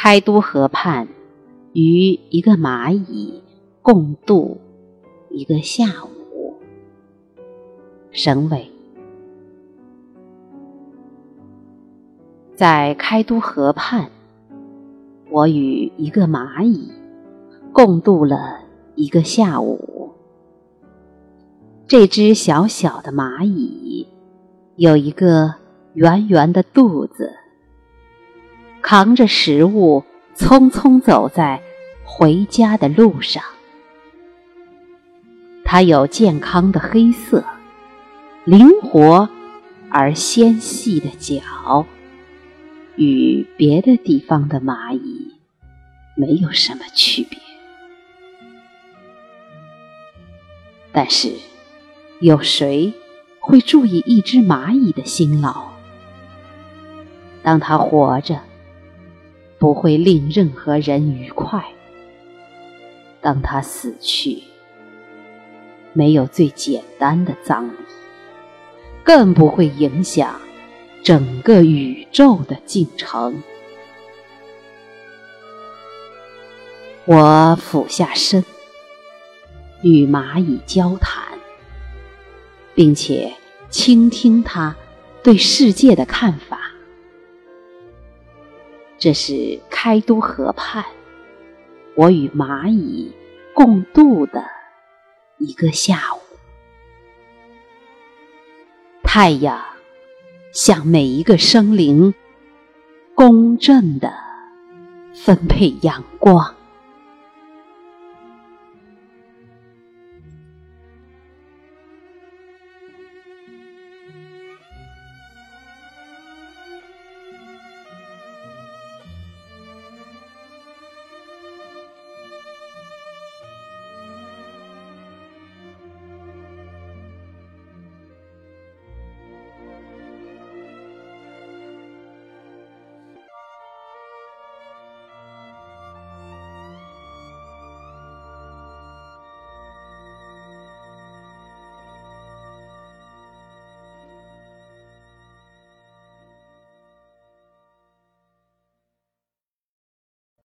开都河畔，与一个蚂蚁共度一个下午。省委在开都河畔，我与一个蚂蚁共度了一个下午。这只小小的蚂蚁有一个圆圆的肚子。扛着食物，匆匆走在回家的路上。它有健康的黑色、灵活而纤细的脚，与别的地方的蚂蚁没有什么区别。但是，有谁会注意一只蚂蚁的辛劳？当它活着。不会令任何人愉快。当他死去，没有最简单的葬礼，更不会影响整个宇宙的进程。我俯下身，与蚂蚁交谈，并且倾听他对世界的看法。这是开都河畔，我与蚂蚁共度的一个下午。太阳向每一个生灵公正地分配阳光。